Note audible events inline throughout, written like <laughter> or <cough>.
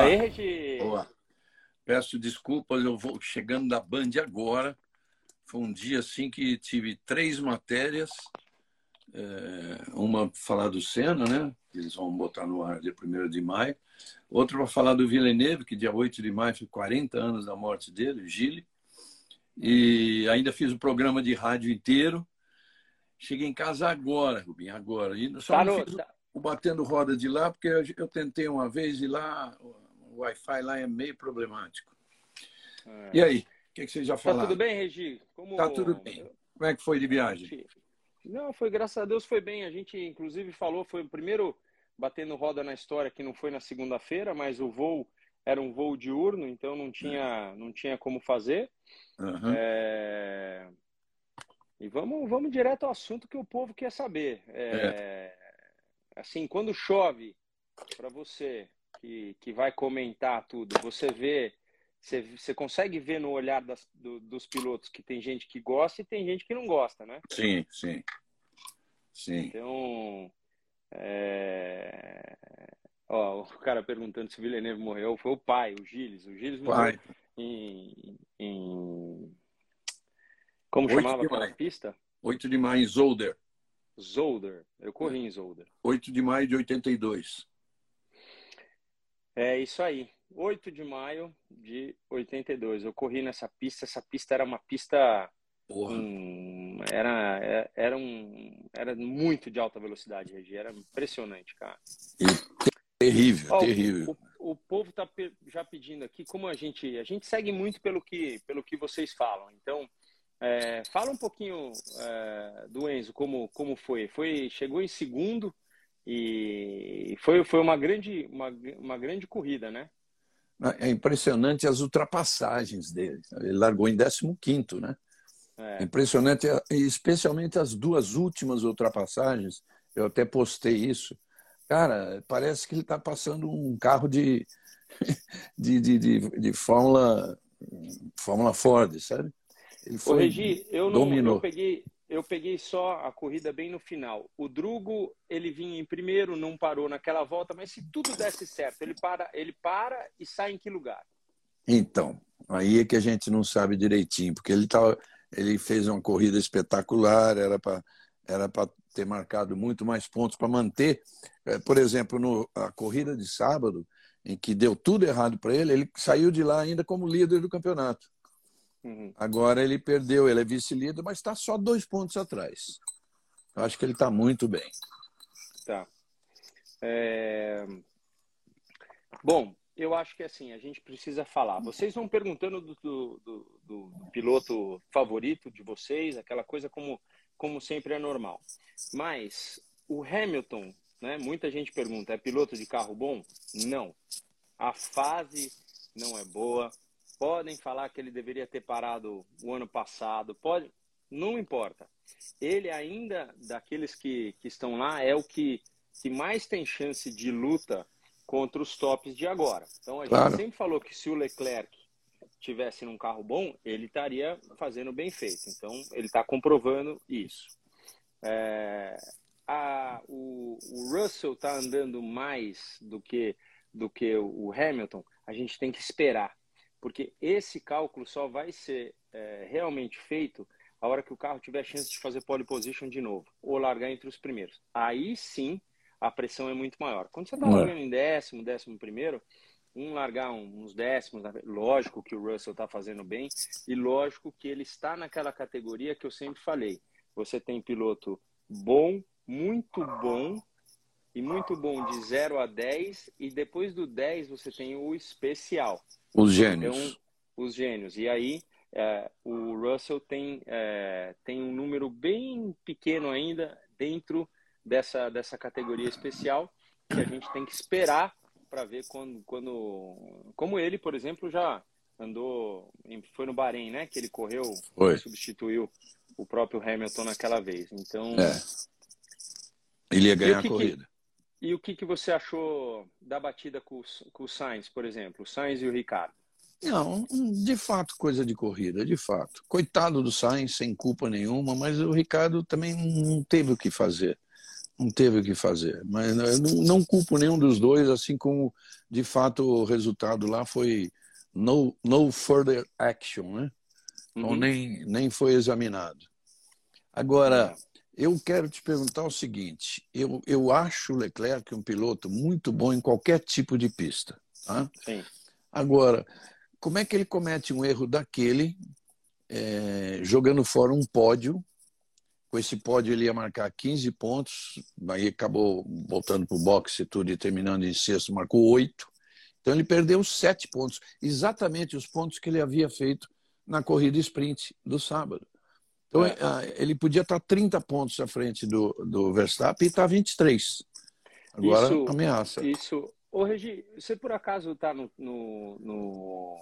Boa. Regi. Boa. Peço desculpas, eu vou chegando da Band agora. Foi um dia assim que tive três matérias. É, uma para falar do Senna, né? Eles vão botar no ar dia 1 de maio. Outra para falar do Villeneuve, que dia 8 de maio foi 40 anos da morte dele, Gile. E ainda fiz o programa de rádio inteiro. Cheguei em casa agora, Rubinho, agora. E só Tá não no- fiz tá- o batendo roda de lá, porque eu, eu tentei uma vez e lá o Wi-Fi lá é meio problemático. E aí, o que, que vocês já Tá falaram? tudo bem, Regi? Como... Tá tudo bem. Como é que foi de viagem? Não, foi graças a Deus foi bem. A gente inclusive falou, foi o primeiro batendo roda na história que não foi na segunda-feira, mas o voo era um voo diurno, então não tinha, não tinha como fazer. Aham. É, E vamos, vamos direto ao assunto que o povo quer saber. É, Assim, quando chove para você que, que vai comentar tudo, você vê, você, você consegue ver no olhar das- do- dos pilotos que tem gente que gosta e tem gente que não gosta, né? Sim, sim. Sim. Então, é... Ó, o cara perguntando se o Villeneuve morreu, foi o pai, o Gilles. O Gilles morreu Pai, em, em- Como chamava aquela maio. pista? 8 de maio em Zolder. Zolder. Eu corri em Zolder. 8 de maio de 82. É isso aí. 8 de maio de 82. Eu corri nessa pista. Essa pista era uma pista. Hum, era, era, um, era muito de alta velocidade, Regi. Era impressionante, cara. Terrível, Ó, terrível. O, o povo está já pedindo aqui, como a gente a gente segue muito pelo que pelo que vocês falam. Então, é, fala um pouquinho é, do Enzo, como como foi? Foi chegou em segundo e foi foi uma grande uma, uma grande corrida, né? É impressionante as ultrapassagens dele. Ele largou em 15º, né? É, Impressionante, especialmente as duas últimas ultrapassagens. Eu até postei isso. Cara, parece que ele está passando um carro de, <laughs> de, de, de, de Fórmula, Fórmula Ford, sabe? Ele Ô, foi, Regi, eu não dominou. eu peguei eu peguei só a corrida bem no final. O Drugo, ele vinha em primeiro, não parou naquela volta, mas se tudo desse certo, ele para, ele para e sai em que lugar? Então, aí é que a gente não sabe direitinho, porque ele, tava, ele fez uma corrida espetacular, era para era para ter marcado muito mais pontos para manter. Eh, Por exemplo, no, a corrida de sábado, em que deu tudo errado para ele, ele saiu de lá ainda como líder do campeonato. Uhum. Agora ele perdeu, ele é vice-líder, mas está só dois pontos atrás. Eu acho que ele está muito bem. Tá. É, Bom, eu acho que assim, a gente precisa falar. Vocês vão perguntando do, do, do- do piloto favorito de vocês, aquela coisa como, como sempre é normal. Mas o Hamilton, né? Muita gente pergunta, é piloto de carro bom? Não. A fase não é boa. Podem falar que ele deveria ter parado o ano passado. Pode, não importa. Ele ainda, daqueles que, que estão lá, é o que, que mais tem chance de luta contra os tops de agora. Então a Claro. gente sempre falou que se o Leclerc tivesse num carro bom, ele estaria fazendo bem feito. Então ele está comprovando isso. É, a- o, o Russell está andando mais do que do que o Hamilton. A gente tem que esperar, porque esse cálculo só vai ser é, realmente feito a hora que o carro tiver chance de fazer pole position de novo ou largar entre os primeiros. Aí sim a pressão é muito maior. Quando você está É. largando em décimo, décimo primeiro, um largar uns décimos, lógico que o Russell está fazendo bem e lógico que ele está naquela categoria que eu sempre falei. Você tem piloto bom, muito bom e muito bom de 0 a 10 e depois do 10 você tem o especial. Os gênios. Então, os gênios. E aí, é, o Russell tem, é, tem um número bem pequeno ainda dentro dessa, dessa categoria especial que a gente tem que esperar para ver quando, quando. Como ele, por exemplo, já andou. Foi no Bahrein, né? Que ele correu, Foi. substituiu o próprio Hamilton naquela vez. Então. É. Ele ia ganhar a corrida. E o que, que você achou da batida com, o- com o Sainz, por exemplo? O Sainz e o Ricardo? Não, de fato, coisa de corrida, de fato. Coitado do Sainz, sem culpa nenhuma, mas o Ricardo também não teve o que fazer. Não teve o que fazer. Mas não, não culpo nenhum dos dois, assim como, de fato, o resultado lá foi no, no further action, né? Então, uhum. nem, nem foi examinado. Agora, eu quero te perguntar o seguinte: eu, eu acho o Leclerc um piloto muito bom em qualquer tipo de pista. Tá? Sim. Agora, como é que ele comete um erro daquele, é, jogando fora um pódio com esse pódio ele ia marcar 15 pontos, aí acabou voltando para o boxe e tudo e terminando em sexto, marcou 8. Então ele perdeu 7 pontos, exatamente os pontos que ele havia feito na corrida sprint do sábado. Então é. Ah, ele podia estar 30 pontos à frente do, do Verstappen e está 23. Agora isso, ameaça. Isso. Ô, Regi, você por acaso está no, no, no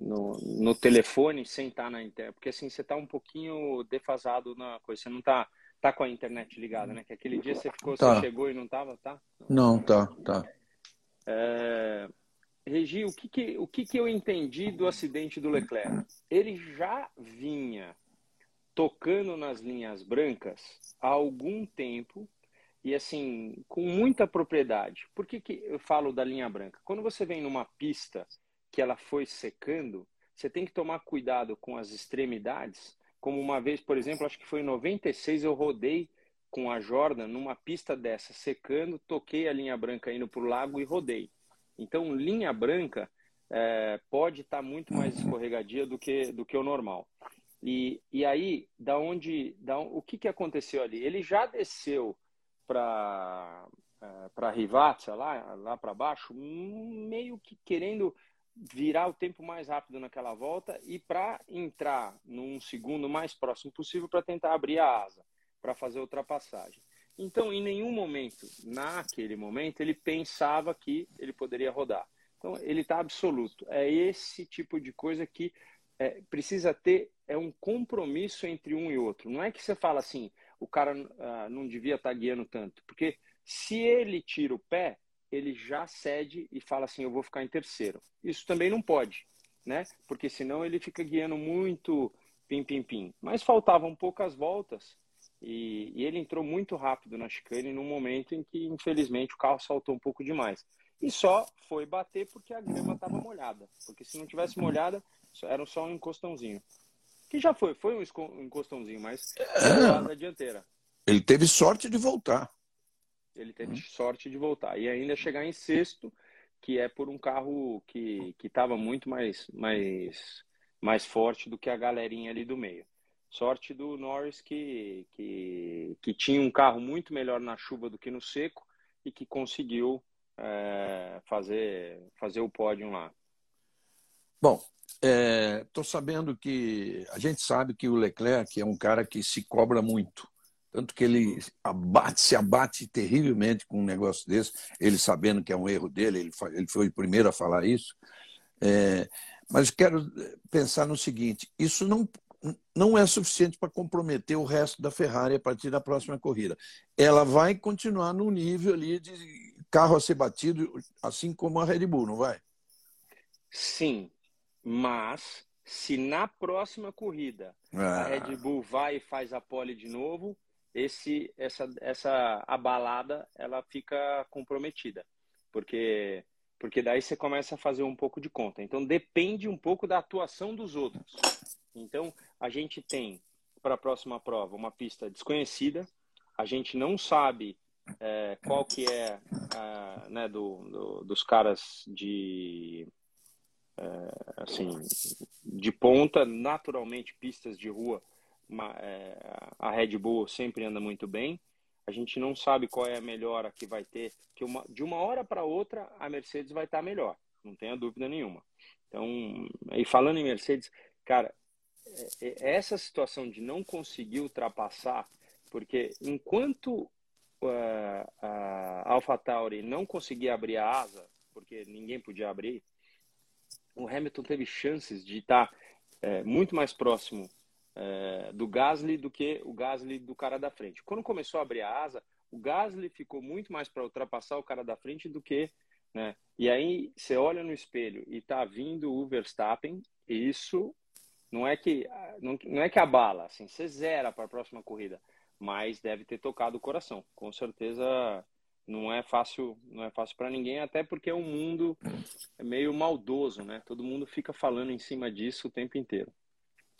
no, no telefone sem estar na internet, porque assim você está um pouquinho defasado na coisa, você não está tá com a internet ligada, né? Que aquele dia você ficou, tá. você chegou e não estava, tá? Não, tá, tá. É... Regi, o que que, o que que eu entendi do acidente do Leclerc? Ele já vinha tocando nas linhas brancas há algum tempo e assim, com muita propriedade. Por que, que eu falo da linha branca? Quando você vem numa pista que ela foi secando, você tem que tomar cuidado com as extremidades. Como uma vez, por exemplo, acho que foi em 96, eu rodei com a Jordan numa pista dessa, secando, toquei a linha branca indo para o lago e rodei. Então, linha branca é, pode estar tá muito mais escorregadia do que, do que o normal. E, e aí, da onde, da, o que, que aconteceu ali? Ele já desceu para é, para Rivazza, lá, lá para baixo, meio que querendo virar o tempo mais rápido naquela volta e para entrar num segundo mais próximo possível para tentar abrir a asa, para fazer a ultrapassagem. Então, em nenhum momento, naquele momento, ele pensava que ele poderia rodar. Então, ele está absoluto. É esse tipo de coisa que é, precisa ter é um compromisso entre um e outro. Não é que você fala assim, o cara ah, não devia estar tá guiando tanto, porque se ele tira o pé, ele já cede e fala assim, eu vou ficar em terceiro. Isso também não pode, né? Porque senão ele fica guiando muito pim, pim, pim. Mas faltavam poucas voltas e, e ele entrou muito rápido na chicane num momento em que, infelizmente, o carro saltou um pouco demais. E só foi bater porque a grama estava molhada. Porque se não tivesse molhada, era só um encostãozinho. Que já foi, foi um encostãozinho, mas é. da dianteira. Ele teve sorte de voltar. Ele teve uhum. sorte de voltar. E ainda chegar em sexto, que é por um carro que estava muito mais, mais, mais forte do que a galerinha ali do meio. Sorte do Norris que, que, que tinha um carro muito melhor na chuva do que no seco e que conseguiu é, fazer, fazer o pódio lá. Bom, estou é, sabendo que a gente sabe que o Leclerc é um cara que se cobra muito. Tanto que ele abate, se abate terrivelmente com um negócio desse, ele sabendo que é um erro dele, ele, ele foi o primeiro a falar isso. É, mas quero pensar no seguinte: isso não, não é suficiente para comprometer o resto da Ferrari a partir da próxima corrida. Ela vai continuar no nível ali de carro a ser batido, assim como a Red Bull, não vai? Sim, mas se na próxima corrida ah. a Red Bull vai e faz a pole de novo, esse essa essa abalada ela fica comprometida. Porque porque daí você começa a fazer um pouco de conta. Então depende um pouco da atuação dos outros. Então a gente tem para a próxima prova uma pista desconhecida. A gente não sabe é, qual que é a, né, do, do, dos caras de é, assim de ponta naturalmente pistas de rua é, a Red Bull sempre anda muito bem. A gente não sabe qual é a melhora que vai ter, que uma, de uma hora para outra a Mercedes vai estar melhor, não tenha dúvida nenhuma. Então, e falando em Mercedes, cara, é, é essa situação de não conseguir ultrapassar, porque enquanto uh, a AlphaTauri não conseguia abrir a asa, porque ninguém podia abrir, o Hamilton teve chances de estar é, muito mais próximo é, do Gasly do que o Gasly do cara da frente. Quando começou a abrir a asa, o Gasly ficou muito mais para ultrapassar o cara da frente do que. Né? E aí você olha no espelho e tá vindo o Verstappen, e isso não é que não, não é que abala, assim, você zera para a próxima corrida. mas deve ter tocado o coração. Com certeza não é fácil, não é fácil para ninguém, até porque é um mundo meio maldoso, né? Todo mundo fica falando em cima disso o tempo inteiro.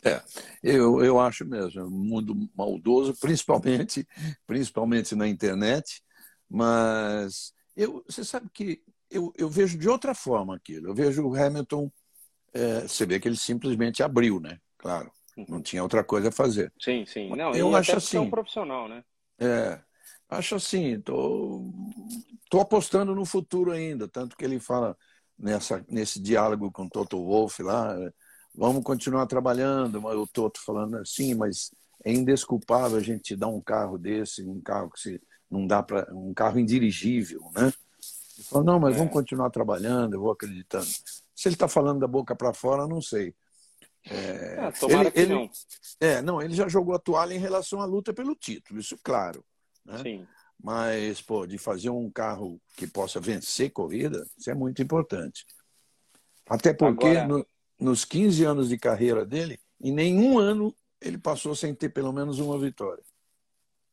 É, eu, eu acho mesmo, é um mundo maldoso, principalmente, principalmente na internet, mas eu, você sabe que eu, eu vejo de outra forma aquilo. Eu vejo o Hamilton, é, você vê que ele simplesmente abriu, né? Claro, não tinha outra coisa a fazer. Sim, sim. Não, eu acho assim. É um profissional, né? É, acho assim, tô, tô apostando no futuro ainda, tanto que ele fala nessa, nesse diálogo com o Toto Wolff lá, vamos continuar trabalhando. O Toto falando assim, mas é indesculpável a gente dar um carro desse, um carro que se não dá para um carro indirigível, né? Ele falou, não, mas é. vamos continuar trabalhando, eu vou acreditando. Se ele está falando da boca para fora, não sei. É, ah, tomara ele, que ele, não. É, não, ele já jogou a toalha em relação à luta pelo título, isso claro. Né? Sim. Mas, pô, de fazer um carro que possa vencer corrida, isso é muito importante. Até porque Agora... no, nos 15 anos de carreira dele, em nenhum ano ele passou sem ter pelo menos uma vitória.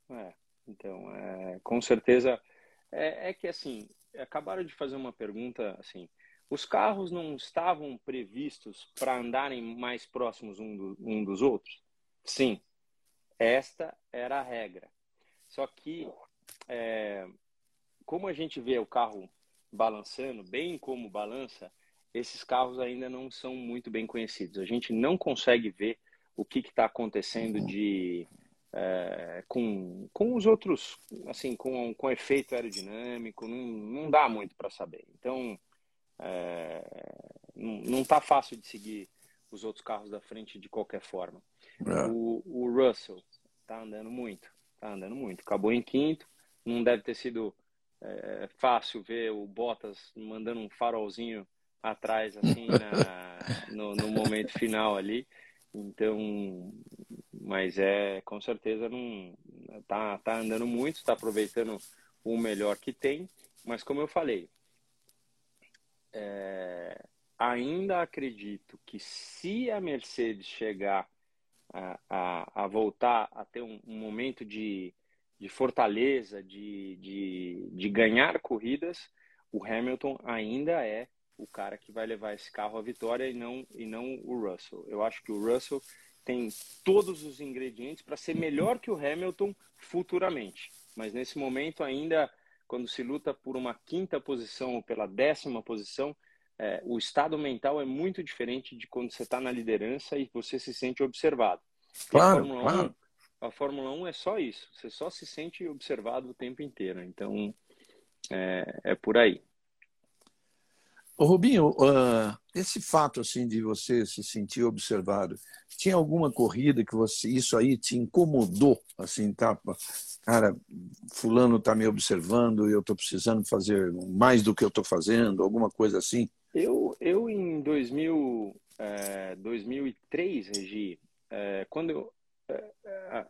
É, então, é, com certeza, é, é, que assim, acabaram de fazer uma pergunta assim, os carros não estavam previstos para andarem mais próximos um, do, um dos outros? Sim, esta era a regra. Só que, é, como a gente vê o carro balançando, bem como balança, esses carros ainda não são muito bem conhecidos. A gente não consegue ver o que está acontecendo de é, com, com os outros, assim, com, com efeito aerodinâmico, não, não dá muito para saber. Então, é, não está fácil de seguir os outros carros da frente de qualquer forma. É. O, o Russell está andando muito, está andando muito. Acabou em quinto, não deve ter sido é, fácil ver o Bottas mandando um farolzinho atrás, assim, na, <laughs> no, no, momento final ali. Então, mas é, com certeza, não tá, tá andando muito, está aproveitando o melhor que tem. Mas, como eu falei, é, ainda acredito que se a Mercedes chegar a, a, voltar a ter um, um momento de, de fortaleza, de, de, de ganhar corridas, o Hamilton ainda é o cara que vai levar esse carro à vitória e não, e não o Russell. Eu acho que o Russell tem todos os ingredientes para ser melhor que o Hamilton futuramente. Mas nesse momento ainda, quando se luta por uma quinta posição ou pela décima posição, é, o estado mental é muito diferente de quando você está na liderança e você se sente observado. Claro, a Fórmula, claro. 1, a Fórmula 1 é só isso. Você só se sente observado o tempo inteiro. Então, é, é por aí. Ô, Rubinho, uh, esse fato assim de você se sentir observado, tinha alguma corrida que você isso aí te incomodou assim, tá? Cara, fulano está me observando, eu estou precisando fazer mais do que eu estou fazendo, alguma coisa assim? Eu, eu em 2000, é, 2003, Regi, é, quando eu, é,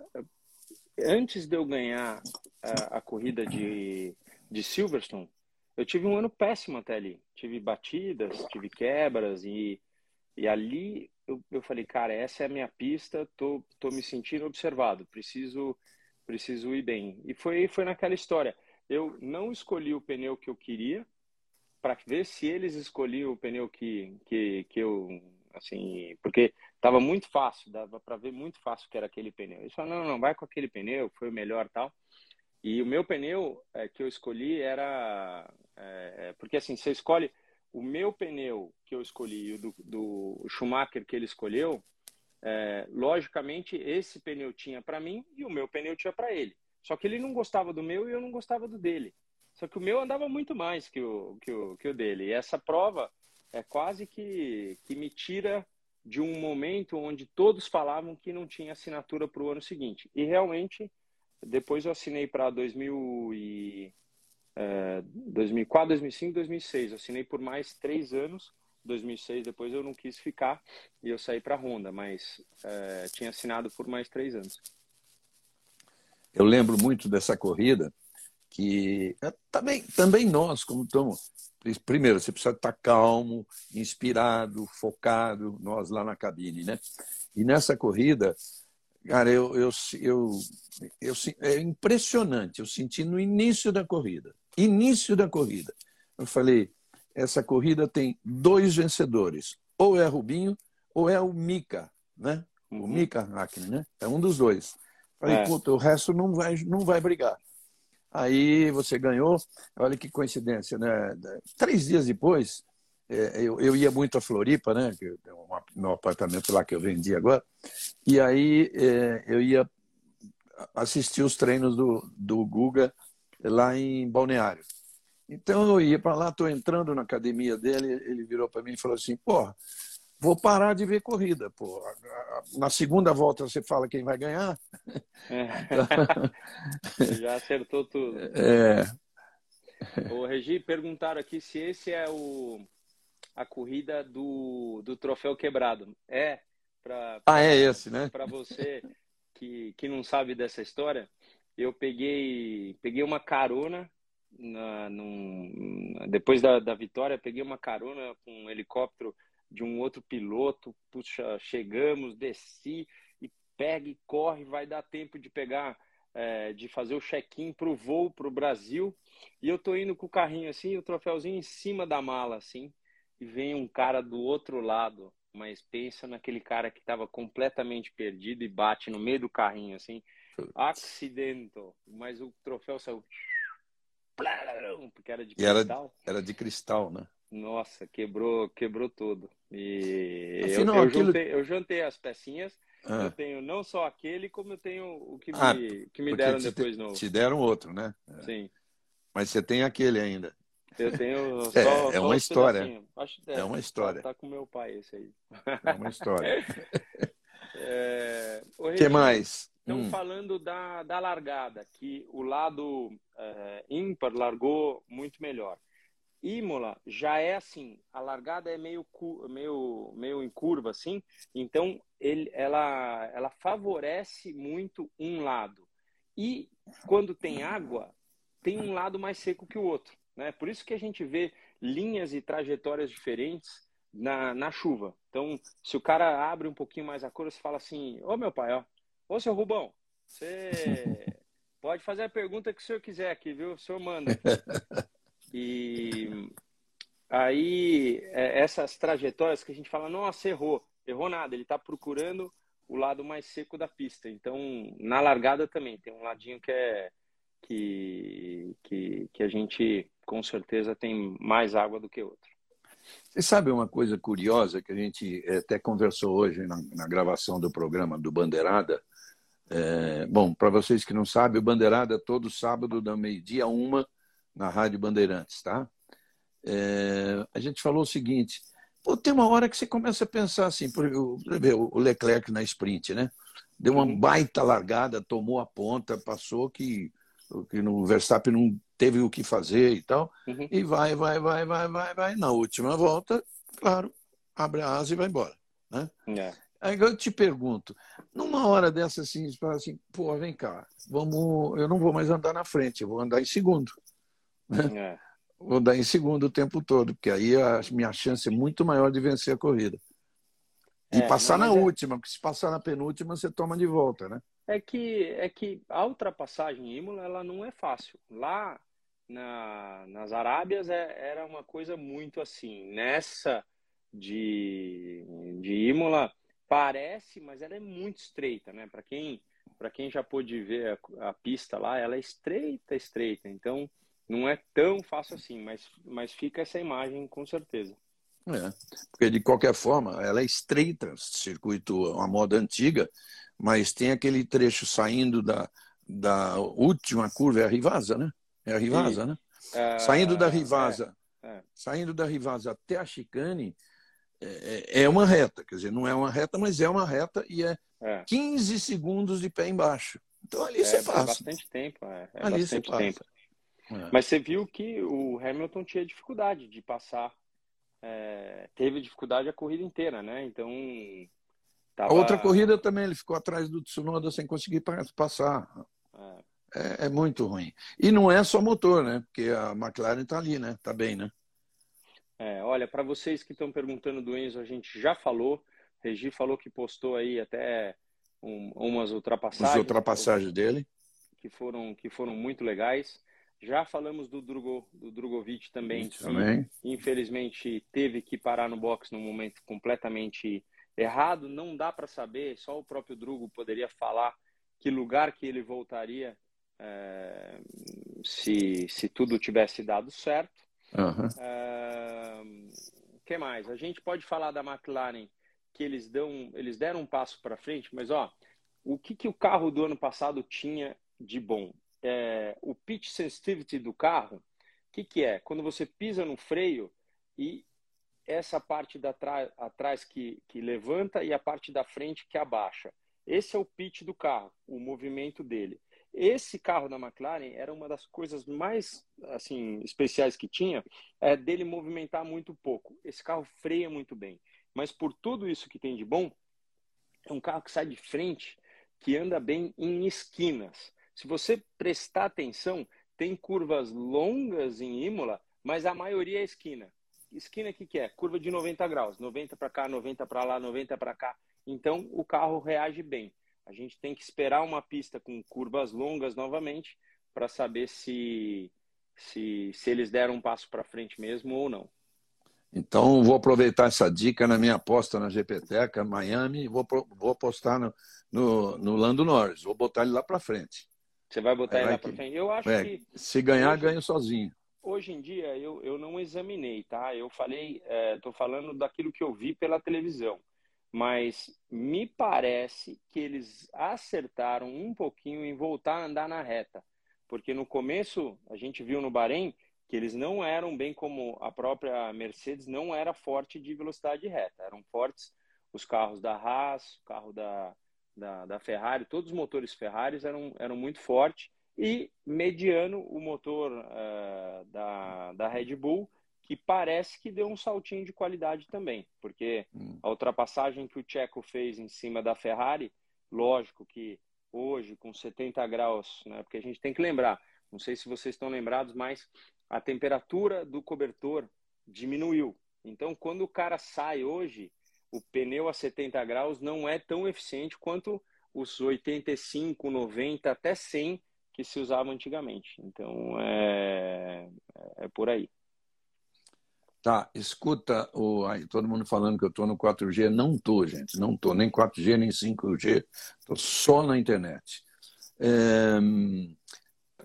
antes de eu ganhar a, a corrida de, de Silverstone, eu tive um ano péssimo até ali. Tive batidas, tive quebras e, e ali eu, eu falei, cara, essa é a minha pista, tô, tô me sentindo observado, preciso preciso ir bem. E foi foi naquela história. Eu não escolhi o pneu que eu queria para ver se eles escolhiam o pneu que que, que eu assim, porque estava muito fácil, dava para ver muito fácil que era aquele pneu. Eles falaram, não, não, vai com aquele pneu, foi o melhor tal. E o meu pneu é, que eu escolhi era. É, é, porque assim, você escolhe. O meu pneu que eu escolhi e o do, do Schumacher que ele escolheu, é, logicamente esse pneu tinha para mim e o meu pneu tinha para ele. Só que ele não gostava do meu e eu não gostava do dele. Só que o meu andava muito mais que o, que o, que o dele. E essa prova é quase que, que me tira de um momento onde todos falavam que não tinha assinatura para o ano seguinte. E realmente depois eu assinei para 2000 e, é, 2004, 2005, 2006. Eu assinei por mais três anos. 2006 depois eu não quis ficar e eu saí para a Honda, mas é, tinha assinado por mais três anos. Eu lembro muito dessa corrida que é, também, também nós, como estamos. Primeiro, você precisa estar calmo, inspirado, focado, nós lá na cabine, né? E nessa corrida, Cara, eu, eu, eu, eu, é impressionante. Eu senti no início da corrida. Início da corrida. Eu falei, essa corrida tem dois vencedores. Ou é Rubinho, ou é o Mika, né? O uhum. Mika Hakkinen, né? É um dos dois. Falei, é. puta, o resto não vai, não vai brigar. Aí você ganhou. Olha que coincidência, né? Três dias depois, é, eu, ia muito a Floripa, né? Um, meu apartamento lá que eu vendi agora. E aí é, eu ia assistir os treinos do, do Guga lá em Balneário. Então eu ia para lá, estou entrando na academia dele, ele virou para mim e falou assim: porra, vou parar de ver corrida. Pô. Na segunda volta você fala quem vai ganhar. É. <laughs> Já acertou tudo. É. O Regi, perguntaram aqui se esse é o a corrida do, do troféu quebrado. É, para ah, é esse, né? Para você que, que não sabe dessa história, eu peguei, peguei uma carona na, num, depois da, da vitória, peguei uma carona com um helicóptero de um outro piloto. Puxa, chegamos, desci e pega e corre, vai dar tempo de pegar, é, de fazer o check-in para o voo para o Brasil. E eu tô indo com o carrinho assim, o troféuzinho em cima da mala, assim e vem um cara do outro lado, mas pensa naquele cara que estava completamente perdido e bate no meio do carrinho, assim, acidento, mas o troféu saiu porque era de cristal. Era, era de cristal, né? Nossa, quebrou, quebrou tudo. E Afinal, eu, eu, aquilo... juntei, eu juntei as pecinhas. Ah. Eu tenho não só aquele, como eu tenho o que ah, me, que me deram depois te, no. Te deram outro, né? Sim. Mas você tem aquele ainda. Eu tenho <laughs> é, só, é, uma história. Acho, é, é, uma história. Tá, com meu pai esse aí. É uma história. <laughs> é, o que mais? Estão hum. falando da, da largada, que o lado é, ímpar largou muito melhor. Imola já é assim, a largada é meio, meio, meio em curva, assim, então ele, ela, ela favorece muito um lado. E quando tem água, tem um lado mais seco que o outro. Né? Por isso que a gente vê linhas e trajetórias diferentes na, na chuva. Então, se o cara abre um pouquinho mais a cor, você fala assim: Ô meu pai, ó, ô seu Rubão, você <laughs> pode fazer a pergunta que o senhor quiser aqui, viu? O senhor manda. <laughs> E aí, é, essas trajetórias que a gente fala, nossa, errou. Errou nada, ele está procurando o lado mais seco da pista. Então, na largada também, tem um ladinho que é que, que, que a gente com certeza tem mais água do que outro. Você sabe uma coisa curiosa que a gente eh, até conversou hoje na, na gravação do programa do Bandeirada? É, bom, para vocês que não sabem, o Bandeirada é todo sábado, da meio-dia a uma, na Rádio Bandeirantes, tá? É, a gente falou o seguinte: pô, tem uma hora que você começa a pensar assim, por, o Leclerc na sprint, né? Deu uma uhum. baita largada, tomou a ponta, passou que, que no Verstappen não teve o que fazer e tal. Uhum. E vai, vai, vai, vai, vai, vai. Na última volta, claro, abre a asa e vai embora. Né? É. Aí eu te pergunto, numa hora dessa assim, você fala assim, pô, vem cá, vamos, eu não vou mais andar na frente, eu vou andar em segundo. Né? É. <laughs> Vou andar em segundo o tempo todo, porque aí a minha chance é muito maior de vencer a corrida. E é, passar na é... última, porque se passar na penúltima, você toma de volta, né? É que, é que a ultrapassagem em Imola, ela não é fácil. Lá na, nas Arábias é, era uma coisa muito assim. Nessa de, de Imola, parece, mas ela é muito estreita, né? Para quem, quem já pôde ver a, a, pista lá, ela é estreita, estreita. Então, não é tão fácil assim, mas, mas fica essa imagem com certeza. É, porque de qualquer forma, ela é estreita, circuito, uma moda antiga, mas tem aquele trecho saindo da, da última curva, é a Rivasa, né? É a Rivasa, né? É, saindo da Rivasa, é, é. saindo da Rivasa até a chicane, é, é, uma reta, quer dizer, não é uma reta, mas é uma reta e é, é. 15 segundos de pé embaixo. Então ali você passa. É bastante tempo, é, é ali bastante tempo. É. Mas você viu que o Hamilton tinha dificuldade de passar, é, teve dificuldade a corrida inteira, né? Então tava... a outra corrida também ele ficou atrás do Tsunoda sem conseguir passar. É é, é, muito ruim. E não é só motor, né? Porque a McLaren está ali, né? Está bem, né? É, olha, para vocês que estão perguntando do Enzo, a gente já falou. Regi falou que postou aí até um, umas ultrapassagens. As ultrapassagens dele. Que foram, que foram muito legais. Já falamos do, Drugo, do Drogovic também, também. Que, infelizmente teve que parar no box num momento completamente errado. Não dá para saber, só o próprio Drugo poderia falar que lugar que ele voltaria é, se, se tudo tivesse dado certo. Uhum. É, que mais? A gente pode falar da McLaren que eles dão, eles deram um passo para frente, mas ó, o que, que o carro do ano passado tinha de bom? É, o pitch sensitivity do carro, o que, que é? Quando você pisa no freio e essa parte da atrás que, que levanta e a parte da frente que abaixa. Esse é o pitch do carro, o movimento dele. Esse carro da McLaren era uma das coisas mais assim especiais que tinha, é dele movimentar muito pouco. Esse carro freia muito bem, mas por tudo isso que tem de bom, é um carro que sai de frente, que anda bem em esquinas. Se você prestar atenção, tem curvas longas em Imola, mas a maioria é esquina. Esquina o que, que é? Curva de 90 graus, 90 para cá, 90 para lá, 90 para cá. Então o carro reage bem. A gente tem que esperar uma pista com curvas longas novamente para saber se, se, se eles deram um passo para frente mesmo ou não. Então, vou aproveitar essa dica na minha aposta na GPTECA, Miami, vou, vou apostar no, no, no, Lando Norris, vou botar ele lá para frente. Você vai botar Aí ele lá para frente? Eu acho é, que. Se ganhar, hoje, ganho sozinho. Hoje em dia, eu, eu não examinei, tá? Eu falei, estou é, falando daquilo que eu vi pela televisão mas me parece que eles acertaram um pouquinho em voltar a andar na reta, porque no começo a gente viu no Bahrein que eles não eram bem como a própria Mercedes não era forte de velocidade reta, eram fortes os carros da Haas, o carro da, da, da Ferrari, todos os motores Ferrari eram, eram muito fortes e mediano o motor uh, da, da Red Bull que parece que deu um saltinho de qualidade também, porque hum. a ultrapassagem que o Checo fez em cima da Ferrari, lógico que hoje com 70 graus, né, porque a gente tem que lembrar, não sei se vocês estão lembrados, mas a temperatura do cobertor diminuiu. Então, quando o cara sai hoje, o pneu a 70 graus não é tão eficiente quanto os 85, 90, até 100 que se usava antigamente. Então, é, é por aí. Tá, escuta, o, aí, todo mundo falando que eu estou no 4G. Não estou, gente, não estou, nem 4G, nem 5G. Estou só na internet. É,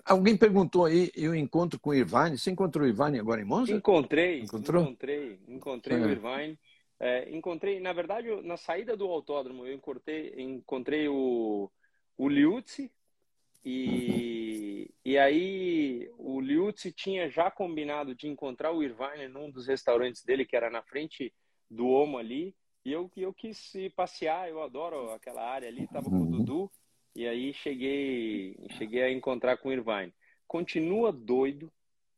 alguém perguntou aí, eu encontro com o Irvine. Você encontrou o Irvine agora em Monza? Encontrei, Encontrou? encontrei, encontrei é. o Irvine. É, encontrei, na verdade, na saída do autódromo, eu encontrei, encontrei o, o Liuzzi, e, e aí o Liuzzi tinha já combinado de encontrar o Irvine num dos restaurantes dele, que era na frente do Omo ali. E eu, eu quis ir passear, eu adoro aquela área ali, tava com o uhum. Dudu. E aí cheguei, cheguei a encontrar com o Irvine. Continua doido,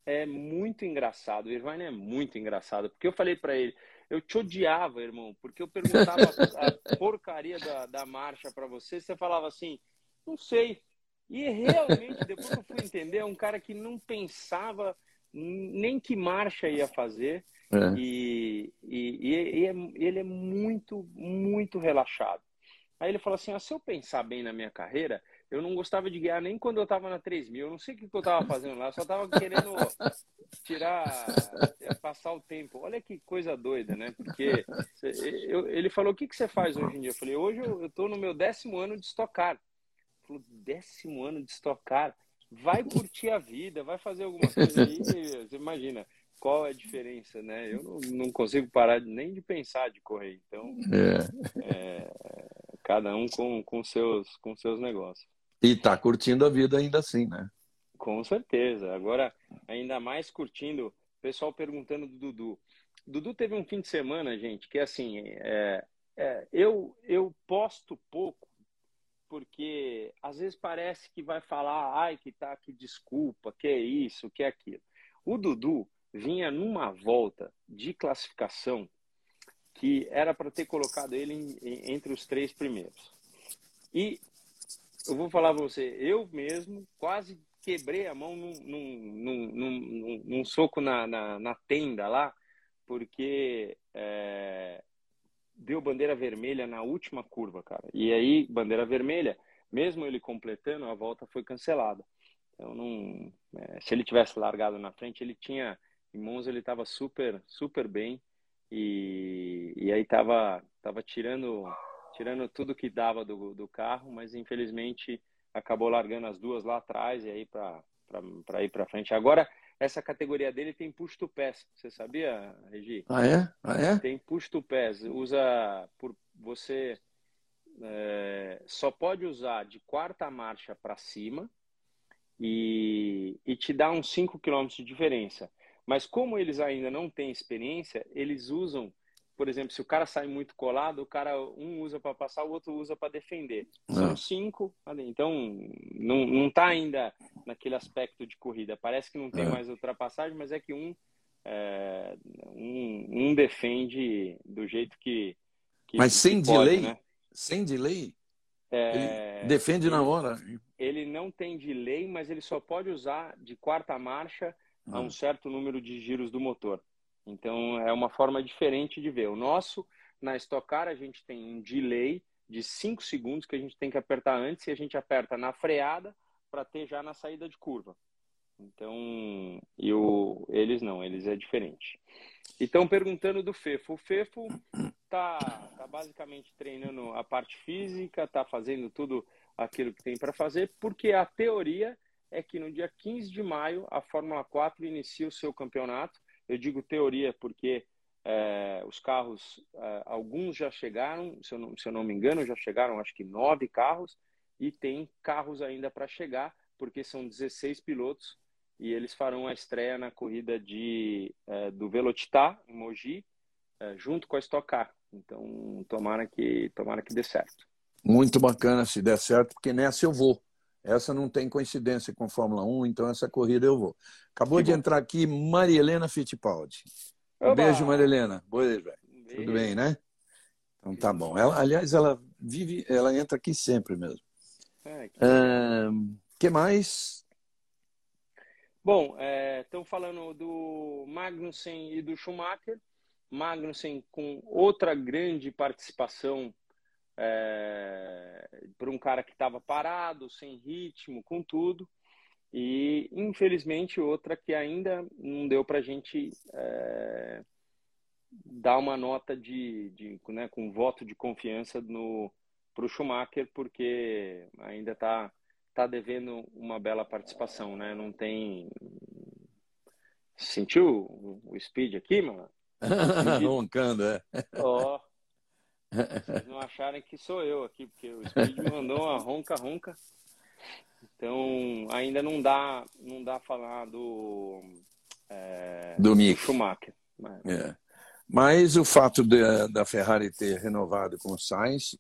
é muito engraçado. O Irvine é muito engraçado, porque eu falei para ele, eu te odiava, irmão, porque eu perguntava a porcaria da, da marcha para você, você falava assim, não sei, e realmente, depois eu fui entender, é um cara que não pensava nem que marcha ia fazer. É. E, e, e, é, ele é muito, muito relaxado. Aí ele falou assim: ah, se eu pensar bem na minha carreira, eu não gostava de guiar nem quando eu estava na 3000. Eu não sei o que eu estava fazendo lá, eu só estava querendo tirar, passar o tempo. Olha que coisa doida, né? Porque eu, ele falou: o que, que você faz hoje em dia? Eu falei: hoje eu estou no meu décimo ano de estocar falou, décimo ano de estocar, vai curtir a vida, vai fazer alguma coisa aí, você imagina qual é a diferença, né? Eu não, não consigo parar nem de pensar de correr, então é. É, cada um com, com, seus, com seus negócios. E tá curtindo a vida ainda assim, né? Com certeza. Agora, ainda mais curtindo, pessoal perguntando do Dudu. Dudu teve um fim de semana, gente, que assim, é, é, eu, eu posto pouco porque às vezes parece que vai falar, ai, que tá, que desculpa, que é isso, que é aquilo. O Dudu vinha numa volta de classificação que era para ter colocado ele em, em, entre os três primeiros. E eu vou falar para você, eu mesmo quase quebrei a mão num, num, num, num soco na, na, na, tenda lá, porque é, deu bandeira vermelha na última curva, cara. E aí, bandeira vermelha, mesmo ele completando, a volta foi cancelada. Então, não, é, se ele tivesse largado na frente, ele tinha. Em Monza, ele estava super, super bem. E, e aí estava tava tirando, tirando tudo que dava do, do carro, mas infelizmente acabou largando as duas lá atrás e aí para ir para frente. Agora, essa categoria dele tem push to pass. Você sabia, Regi? Ah, é? Ah, é? Tem push to pass. Usa por você é, só pode usar de quarta marcha para cima e, e te dá uns 5 km de diferença. Mas como eles ainda não têm experiência, eles usam, por exemplo, se o cara sai muito colado, o cara um usa para passar, o outro usa para defender. São ah. cinco, então não, não tá ainda naquele aspecto de corrida. Parece que não tem é. mais ultrapassagem, mas é que um, é, um, um, defende do jeito que. que mas sem que delay? Pode, né? Sem delay? É, ele defende ele, na hora. Ele não tem delay, mas ele só pode usar de quarta marcha a um ah. certo número de giros do motor. Então é uma forma diferente de ver. O nosso, na Stock Car, a gente tem um delay de 5 segundos que a gente tem que apertar antes e a gente aperta na freada para ter já na saída de curva. Então, e o, eles não, eles é diferente. Então, perguntando do Fefo. O Fefo tá, tá basicamente treinando a parte física, tá fazendo tudo aquilo que tem para fazer, porque a teoria é que no dia 15 de maio a Fórmula 4 inicia o seu campeonato. Eu digo teoria porque é, os carros, é, alguns já chegaram, se eu, não, se eu não me engano, já chegaram acho que nove carros, e tem carros ainda para chegar, porque são 16 pilotos e eles farão a estreia na corrida de, é, do Velocitar, em Mogi, é, junto com a Stock Car. Então, tomara que, tomara que dê certo. Muito bacana se der certo, porque nessa eu vou. Essa não tem coincidência com Fórmula 1, então essa corrida eu vou. Acabou que de bom. entrar aqui Maria Helena Fittipaldi. Um beijo, Maria Helena. Boa, velho. Tudo bem, né? Então tá bom. Ela, aliás, ela vive, ela entra aqui sempre mesmo. É, que... que mais? Bom, estão é, falando do Magnussen e do Schumacher. Magnussen com outra grande participação é, para um cara que estava parado, sem ritmo, com tudo. E, infelizmente, outra que ainda não deu para a gente é, dar uma nota de, de né, com voto de confiança para o Schumacher, porque ainda está tá devendo uma bela participação, né? Não tem. Sentiu o speed aqui, mano? <laughs> Roncando, é. Ó, vocês não acharem que sou eu aqui, porque o Speed mandou uma ronca-ronca. Então, ainda não dá, não dá falar do, é, do, Mick. Schumacher. Mas... É. Mas o fato de, da Ferrari ter renovado com o Sainz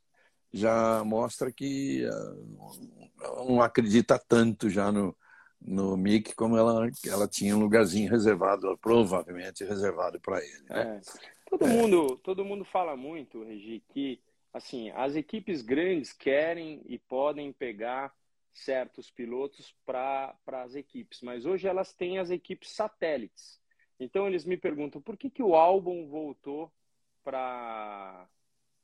já mostra que uh, não acredita tanto já no, no Mick como ela, ela tinha um lugarzinho reservado, provavelmente reservado para ele. Né? É. Todo é. mundo, todo mundo fala muito, Regi, que assim as equipes grandes querem e podem pegar certos pilotos para as equipes, mas hoje elas têm as equipes satélites. Então eles me perguntam por que, que o álbum voltou para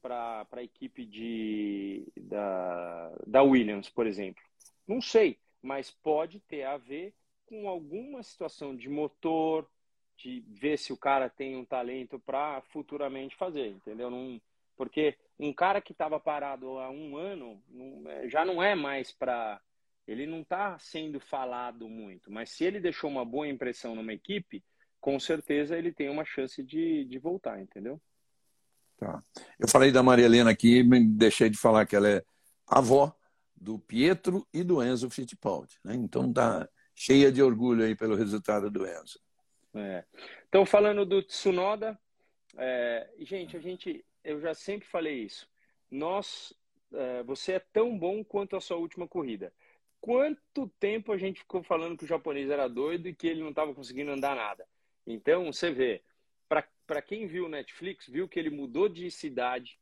para a equipe de, da, da Williams, por exemplo. Não sei, mas pode ter a ver com alguma situação de motor, de ver se o cara tem um talento para futuramente fazer, entendeu? Não, porque um cara que estava parado há um ano não, é, já não é mais para. Ele não está sendo falado muito, mas se ele deixou uma boa impressão numa equipe, com certeza ele tem uma chance de, de voltar, entendeu? Tá. Eu falei da Maria Helena aqui, me deixei de falar que ela é avó do Pietro e do Enzo Fittipaldi. Né? Então tá cheia de orgulho aí pelo resultado do Enzo. É. Então, falando do Tsunoda, é, gente, a gente, eu já sempre falei isso. Nós, é, você é tão bom quanto a sua última corrida. Quanto tempo a gente ficou falando que o japonês era doido e que ele não estava conseguindo andar nada? Então, você vê, para quem viu o Netflix, viu que ele mudou de cidade,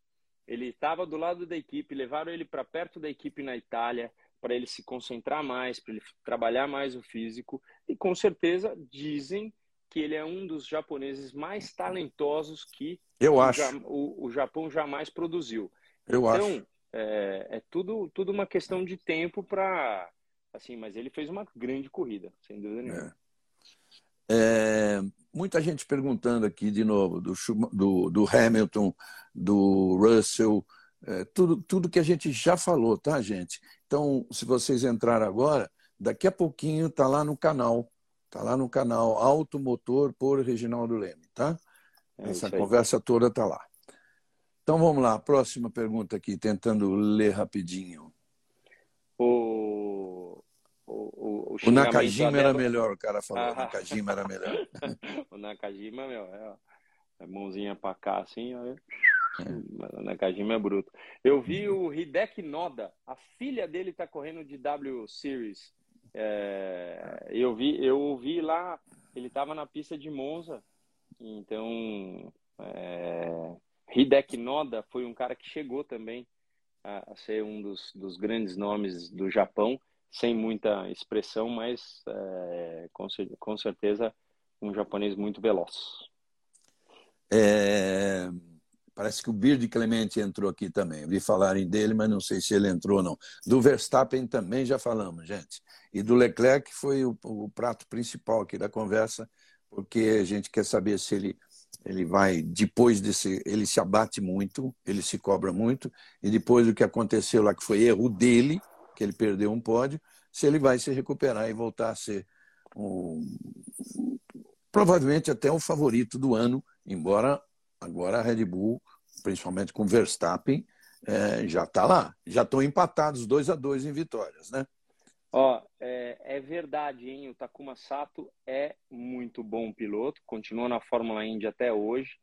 ele estava do lado da equipe, levaram ele para perto da equipe na Itália, para ele se concentrar mais, para ele trabalhar mais o físico, e com certeza dizem que ele é um dos japoneses mais talentosos que Eu acho. O, o, Japão jamais produziu. Eu então, acho. É, é tudo, tudo uma questão de tempo para. Assim, mas ele fez uma grande corrida, sem dúvida nenhuma. É. É, muita gente perguntando aqui de novo do, do, do Hamilton, do Russell, é, tudo, tudo que a gente já falou, tá, gente? Então, se vocês entrarem agora, daqui a pouquinho está lá no canal. Está lá no canal Automotor por Reginaldo Leme, tá? É Essa conversa toda está lá. Então vamos lá, próxima pergunta aqui, tentando ler rapidinho. O, o, o, o Nakajima era melhor, o cara falou. Ah. O Nakajima era melhor. <laughs> o Nakajima, meu, é, é mãozinha para cá assim. É. Nakajima é bruto. Eu vi o Hideki Noda, a filha dele está correndo de W Series. É, eu vi, eu vi lá, ele estava na pista de Monza. Então, é, Hideki Noda foi um cara que chegou também a, a ser um dos, dos, grandes nomes do Japão, sem muita expressão, mas é, com, com, certeza um japonês muito veloz. É, parece que o Bird Clemente entrou aqui também. Vi falarem dele, mas não sei se ele entrou ou não. Do Verstappen também já falamos, gente. E do Leclerc foi o, o prato principal aqui da conversa, porque a gente quer saber se ele ele vai depois desse ele se abate muito ele se cobra muito e depois do que aconteceu lá que foi erro dele que ele perdeu um pódio se ele vai se recuperar e voltar a ser provavelmente até o favorito do ano embora agora a Red Bull principalmente com Verstappen é, já está lá já estão empatados dois a dois em vitórias né Ó, é, é, verdade, hein? O Takuma Sato é muito bom piloto, continua na Fórmula Indy até hoje.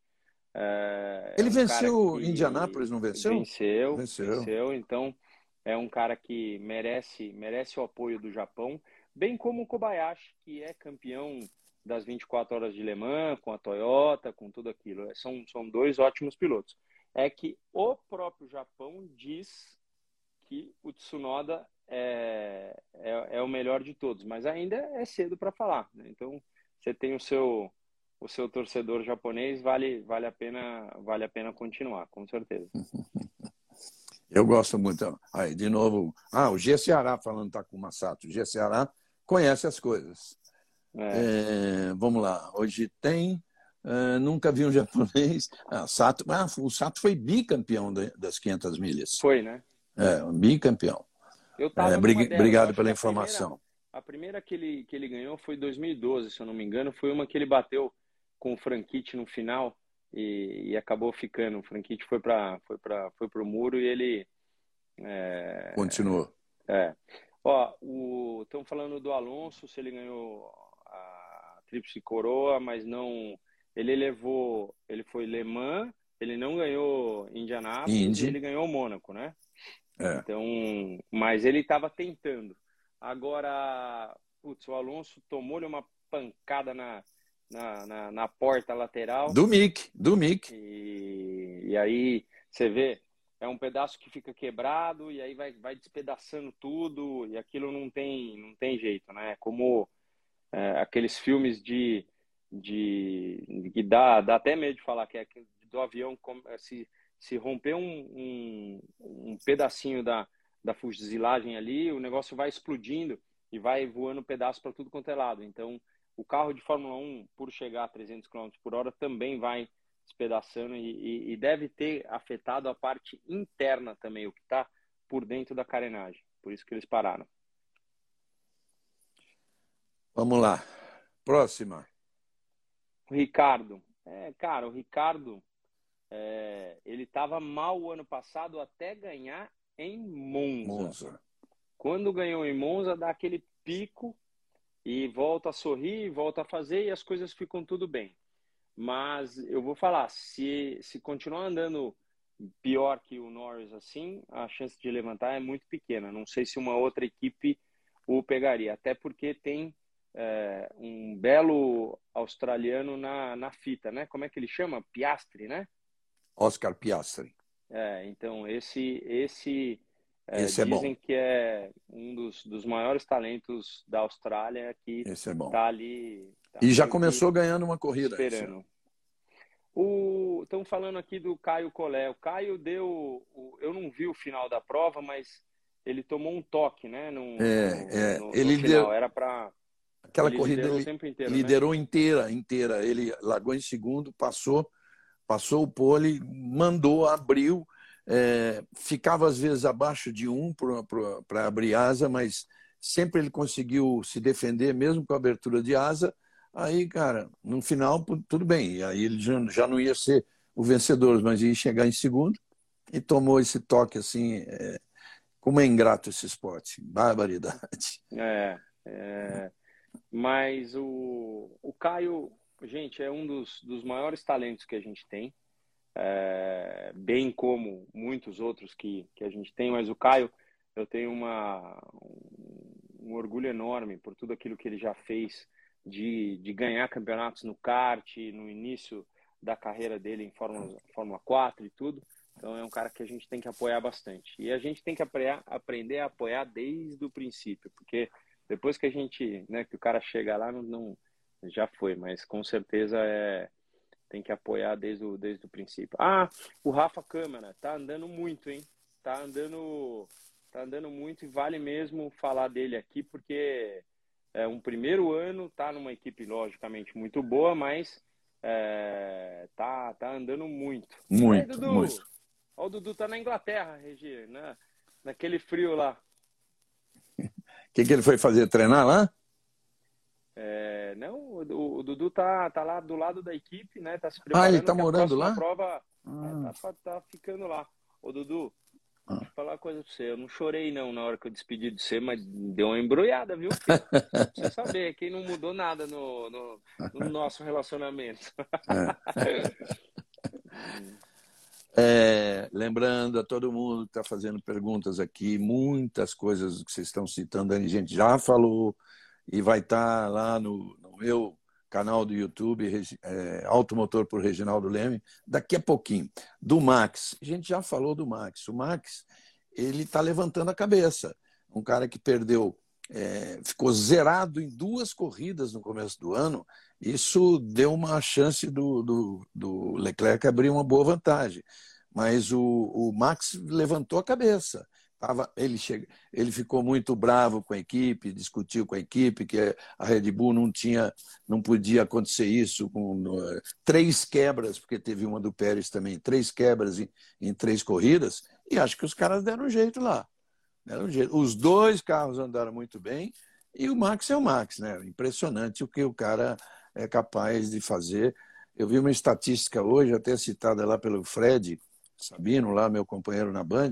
É, Ele é um venceu. Indianápolis, não venceu? Venceu, venceu, venceu. Então, é um cara que merece, merece o apoio do Japão, bem como o Kobayashi, que é campeão das 24 horas de Le Mans, com a Toyota, com tudo aquilo. São, são dois ótimos pilotos. É que o próprio Japão diz que o Tsunoda é, é, é, o melhor de todos, mas ainda é cedo para falar. Né? Então, você tem o seu o seu torcedor japonês, vale vale a pena vale a pena continuar, com certeza. <laughs> Eu gosto muito. Aí, de novo, ah, o G Ceará falando Takuma Sato. O G Ceará conhece as coisas. É. É, vamos lá, hoje tem. Uh, nunca vi um <laughs> japonês. Ah, Sato, ah, o Sato foi bicampeão das 500 milhas. Foi, né? É, bicampeão. Eu tava é, delas, obrigado pela informação. A primeira, a primeira, que, ele, que ele ganhou foi em 2012, se eu não me engano. Foi uma que ele bateu com o Franchitti no final e, e acabou ficando. O Franchitti foi para foi foi o muro e ele. É, Continuou. É. Ó, estão falando do Alonso, se ele ganhou Tríplice Coroa, mas não. Ele levou. Ele foi Le Mans, ele não ganhou Indianápolis, Indy. ele ganhou Mônaco, né? É. Então, mas ele estava tentando. Agora, putz, o Alonso tomou-lhe uma pancada na, na, na, na, porta lateral. Do Mick, do Mick. E, e aí você vê, é um pedaço que fica quebrado e aí vai, vai despedaçando tudo e aquilo não tem, não tem jeito, né? Como é, aqueles filmes de, de que dá, dá até medo de falar que é do avião se se romper um, um, um pedacinho da, da fusilagem ali, o negócio vai explodindo e vai voando pedaço para tudo quanto é lado. Então, o carro de Fórmula 1, por chegar a 300 km por hora, também vai despedaçando e, e deve ter afetado a parte interna também, o que está por dentro da carenagem. Por isso que eles pararam. Vamos lá. Próxima. O Ricardo. É, cara, o Ricardo é, ele estava mal o ano passado até ganhar em Monza. Monza. Quando ganhou em Monza, dá aquele pico e volta a sorrir, volta a fazer e as coisas ficam tudo bem. Mas eu vou falar, se, se continuar andando pior que o Norris assim, a chance de levantar é muito pequena. Não sei se uma outra equipe o pegaria, até porque tem é, um belo australiano na, na fita, né? Como é que ele chama? Piastre, né? Oscar Piastri. É, então esse esse, é, esse é dizem bom. que é um dos, dos maiores talentos da Austrália que esse é bom. ali. Tá e já começou ganhando uma corrida. Esperando. Estão falando aqui do Caio Colé. O Caio deu. O, eu não vi o final da prova, mas ele tomou um toque, né? No, é, é. No, ele no deu. Era para. Aquela ele corrida liderou, ele inteiro, né? liderou né? inteira, inteira. Ele largou em segundo, passou, passou o pole, mandou, abriu. É, ficava às vezes abaixo de um para abrir asa, mas sempre ele conseguiu se defender, mesmo com a abertura de asa. Aí, cara, no final, tudo bem. Aí ele já, já não ia ser o vencedor, mas ia chegar em segundo e tomou esse toque assim. É, como é ingrato esse esporte, barbaridade. É, é mas o, o Caio, gente, é um dos, dos maiores talentos que a gente tem, é, bem como muitos outros que, que a gente tem, mas o Caio, eu tenho uma, um, um orgulho enorme por tudo aquilo que ele já fez de, de ganhar campeonatos no kart, no início da carreira dele em Fórmula, Fórmula 4 e tudo. Então é um cara que a gente tem que apoiar bastante. E a gente tem que apoiar, aprender a apoiar desde o princípio, porque depois que a gente, né, que o cara chega lá, não, não já foi, mas com certeza é tem que apoiar desde o, desde o princípio. Ah, o Rafa Câmara tá andando muito, hein? Tá andando tá andando muito e vale mesmo falar dele aqui porque é um primeiro ano, tá numa equipe logicamente muito boa, mas é, tá tá andando muito. Muito, Dudu, muito. Ó, o Dudu tá na Inglaterra, Regi, né? naquele frio lá. O que, que ele foi fazer? Treinar lá? É, não, o, o, Dudu tá, tá lá do lado da equipe, né? Tá se preparando. Ah, ele tá morando lá? prova ah. é, tá, tá, ficando lá. Ô, Dudu, ah. Vou falar uma coisa pra você. Eu não chorei, não, na hora que eu despedi de você, mas deu uma embrulhada, viu, pra você saber, quem não mudou nada no, no, no nosso relacionamento. É. <laughs> <laughs> É, lembrando a todo mundo que está fazendo perguntas aqui, muitas coisas que vocês estão citando, a gente já falou e vai estar tá lá no, no, meu canal do YouTube, é, Automotor por Reginaldo Leme, daqui a pouquinho. Do Max, a gente já falou do Max. O Max, ele está levantando a cabeça. Um cara que perdeu, é, ficou zerado em duas corridas no começo do ano, isso deu uma chance do, do, do Leclerc abrir uma boa vantagem. Mas o, o Max levantou a cabeça. Tava, ele, chega, ele ficou muito bravo com a equipe, discutiu com a equipe que a Red Bull não tinha, não podia acontecer isso com no, três quebras, porque teve uma do Pérez também, três quebras em, em três corridas, e acho que os caras deram um jeito lá. Deram um jeito. Os dois carros andaram muito bem, e o Max é o Max, né? Impressionante o que o cara é capaz de fazer. Eu vi uma estatística hoje, até citada lá pelo Fred Sabino, lá meu companheiro na Band,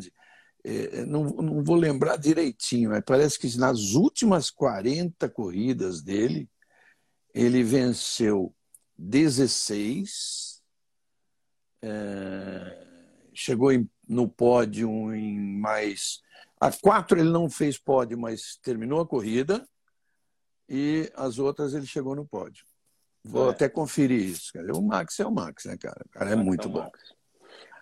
é, não, não vou lembrar direitinho, mas parece que nas últimas 40 corridas dele, ele venceu 16, é, chegou em, no pódio em mais. A quatro ele não fez pódio, mas terminou a corrida, e as outras ele chegou no pódio. Vou é. até conferir isso. Cara. O Max é o Max, né, cara? O cara é muito é bom.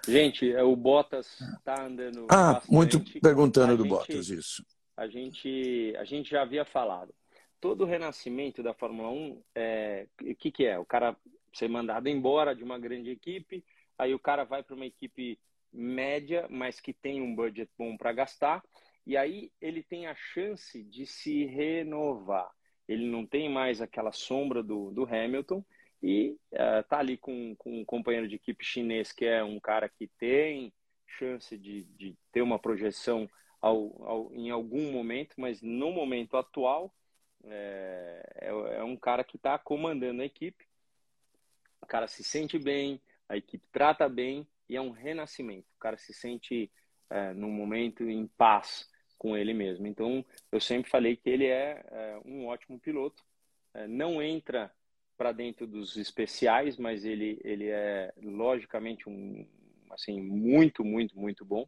Gente, é, o Bottas está andando. Ah, bastante. muito perguntando a do gente, Bottas, isso. A gente, a gente já havia falado. Todo o renascimento da Fórmula 1, é, o que, que é? O cara ser mandado embora de uma grande equipe, aí o cara vai para uma equipe média, mas que tem um budget bom para gastar, e aí ele tem a chance de se renovar. Ele não tem mais aquela sombra do, do Hamilton, e uh, tá ali com, com um companheiro de equipe chinês que é um cara que tem chance de, de ter uma projeção ao, ao, em algum momento, mas no momento atual é, é, é um cara que está comandando a equipe. O cara se sente bem, a equipe trata bem e é um renascimento. O cara se sente é, num momento em paz com ele mesmo. Então, eu sempre falei que ele é, é um ótimo piloto. É, não entra para dentro dos especiais, mas ele, ele é logicamente um assim muito, muito, muito bom.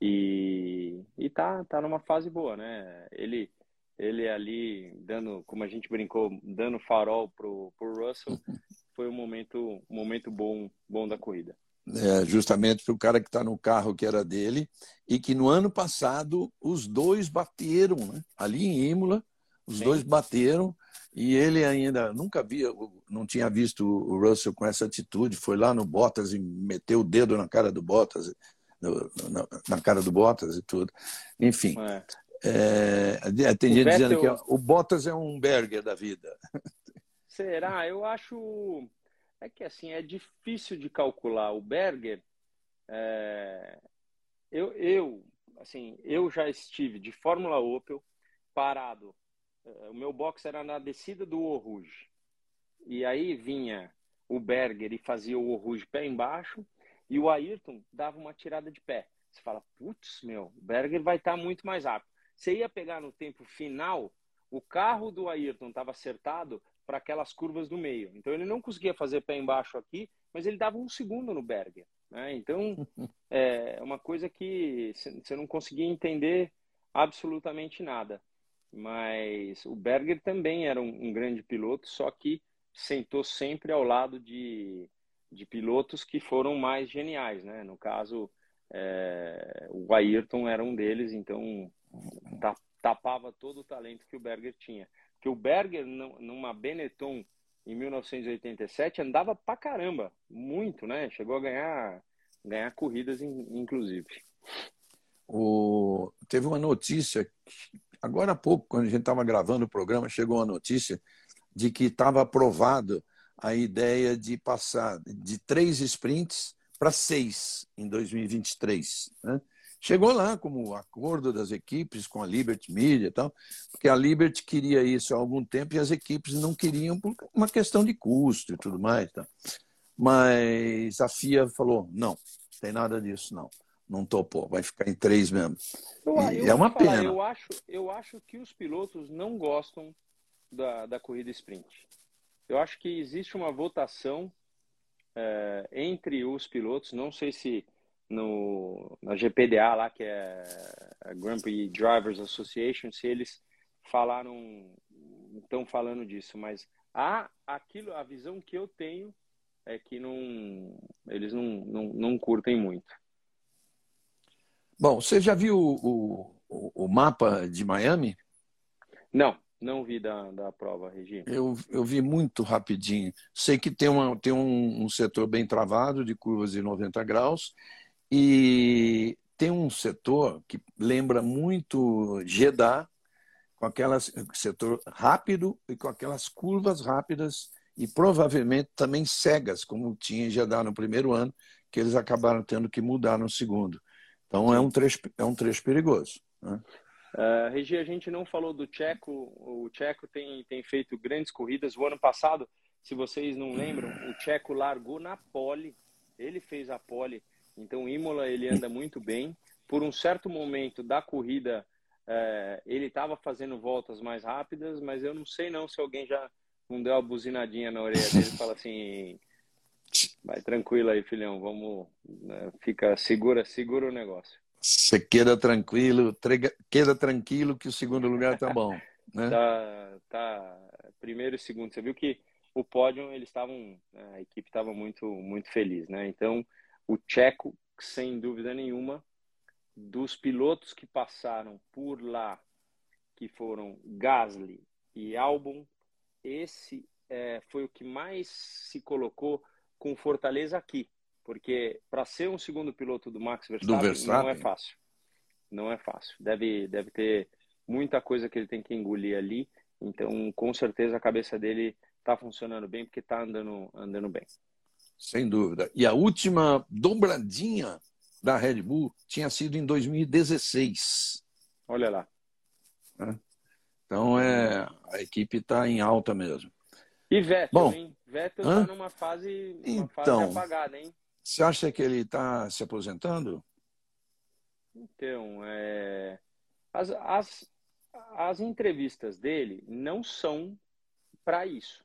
E, e tá, tá numa fase boa, né? Ele ele ali dando, como a gente brincou, dando farol pro, pro Russell, <laughs> foi um momento, um momento bom, bom da corrida. É, justamente para o cara que está no carro que era dele e que no ano passado os dois bateram, né? ali em Imola, Os Sim. dois bateram e ele ainda nunca via, não tinha visto o Russell com essa atitude. Foi lá no Bottas e meteu o dedo na cara do Bottas, na, na cara do Bottas e tudo. Enfim, é. É, tem o gente Vettel... dizendo que o Bottas é um Berger da vida. Será? Eu acho é que assim é difícil de calcular. O Berger, é... eu, eu, assim, eu já estive de Fórmula Opel parado. É, o meu box era na descida do Rouge. E aí vinha o Berger e fazia o Rouge pé embaixo e o Ayrton dava uma tirada de pé. Você fala, putz, meu, o Berger vai estar tá muito mais rápido. Você ia pegar no tempo final, o carro do Ayrton estava acertado para aquelas curvas do meio. Então ele não conseguia fazer pé embaixo aqui, mas ele dava um segundo no Berger. Né? Então <laughs> é uma coisa que você não conseguia entender absolutamente nada. Mas o Berger também era um, um grande piloto, só que sentou sempre ao lado de, de pilotos que foram mais geniais, né? No caso, é, o Ayrton era um deles, então tapava todo o talento que o Berger tinha. Que o Berger, numa Benetton em 1987, andava pra caramba, muito, né? Chegou a ganhar, ganhar corridas, inclusive. O... Teve uma notícia, agora há pouco, quando a gente estava gravando o programa, chegou uma notícia de que estava aprovado a ideia de passar de três sprints para seis em 2023. Né? Chegou lá como acordo das equipes com a Liberty Media e tal, porque a Liberty queria isso há algum tempo e as equipes não queriam por uma questão de custo e tudo mais. Tá? Mas a FIA falou, não, tem nada disso não. Não topou, vai ficar em três mesmo. Eu, eu é uma falar, pena. Eu acho, eu acho que os pilotos não gostam da, da corrida sprint. Eu acho que existe uma votação é, entre os pilotos, não sei se no, na GPDA lá, que é a Grand Prix Drivers Association, se eles falaram, estão falando disso, mas a, aquilo, a visão que eu tenho é que não, eles não, não, não curtem muito. Bom, você já viu o, o, o mapa de Miami? Não, não vi da, da prova, Regi. Eu, eu vi muito rapidinho. Sei que tem, uma, tem um, um setor bem travado, de curvas de 90 graus, e tem um setor que lembra muito Jeddah, com aquelas setor rápido e com aquelas curvas rápidas e provavelmente também cegas, como tinha em Jeddah no primeiro ano, que eles acabaram tendo que mudar no segundo. Então é um trecho, é um trecho perigoso. Né? Uh, Regi, a gente não falou do Tcheco. O Tcheco tem, tem feito grandes corridas. O ano passado, se vocês não lembram, o Tcheco largou na pole. Ele fez a pole então, o Imola ele anda muito bem. Por um certo momento da corrida, é, ele estava fazendo voltas mais rápidas, mas eu não sei não se alguém já não deu uma buzinadinha na orelha dele e fala assim, vai tranquilo aí, filhão, vamos, né, fica segura, segura o negócio. Você queda tranquilo, queda tranquilo que o segundo lugar tá bom, né? tá, tá, primeiro e segundo. Você viu que o pódio eles estavam, a equipe estava muito, muito feliz, né? Então o Checo, sem dúvida nenhuma, dos pilotos que passaram por lá, que foram Gasly e Albon, esse é, foi o que mais se colocou com fortaleza aqui. Porque para ser um segundo piloto do Max Verstappen, do Verstappen, não é fácil. Não é fácil. Deve, deve ter muita coisa que ele tem que engolir ali. Então, com certeza, a cabeça dele está funcionando bem, porque está andando, andando bem. Sem dúvida. E a última dobradinha da Red Bull tinha sido em 2016. Olha lá. É. Então é a equipe está em alta mesmo. E Vettel, Bom, hein? Vettel está numa fase, uma então, fase apagada, hein? Você acha que ele está se aposentando? Então, é... as, as, as entrevistas dele não são para isso.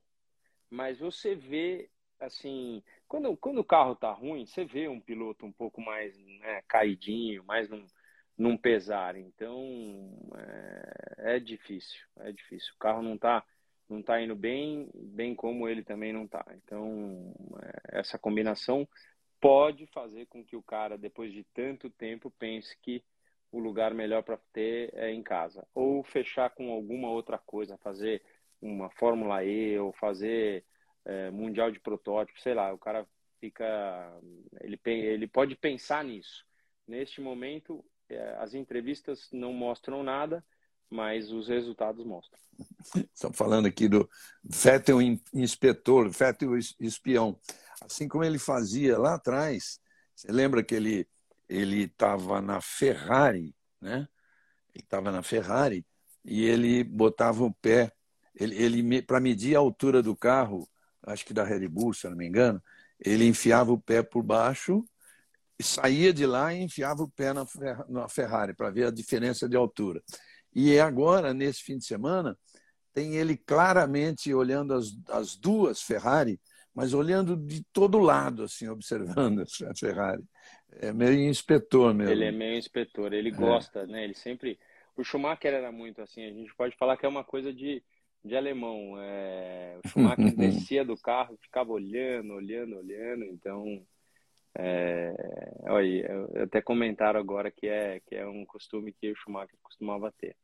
Mas você vê, assim, quando, quando o carro tá ruim, você vê um piloto um pouco mais né, caidinho, mais num, num pesar. Então é, é, difícil, é difícil. O carro não tá, não tá indo bem, bem como ele também não tá. Então é, essa combinação pode fazer com que o cara, depois de tanto tempo, pense que o lugar melhor para ter é em casa. Ou fechar com alguma outra coisa, fazer uma Fórmula E ou fazer é, Mundial de Protótipo, sei lá, o cara fica. Ele, ele pode pensar nisso. Neste momento, é, as entrevistas não mostram nada, mas os resultados mostram. <laughs> Estamos falando aqui do Vettel inspetor, Vettel espião. Assim como ele fazia lá atrás, você lembra que ele ele estava na Ferrari, né? Ele estava na Ferrari e ele botava o pé, ele, ele para medir a altura do carro, acho que da Red Bull, se eu não me engano, ele enfiava o pé por baixo e saía de lá e enfiava o pé na, na Ferrari para ver a diferença de altura. E agora, nesse fim de semana, tem ele claramente olhando as, as duas Ferrari, mas olhando de todo lado, assim, observando <laughs> a Ferrari. É meio inspetor mesmo. Ele é meio inspetor, ele é. gosta, né? Ele sempre. O Schumacher era muito assim, a gente pode falar que é uma coisa de, de alemão. É... O Schumacher <laughs> descia do carro, ficava olhando, olhando, olhando, então. É... Olha, até comentaram agora que é, que é um costume que o Schumacher costumava ter.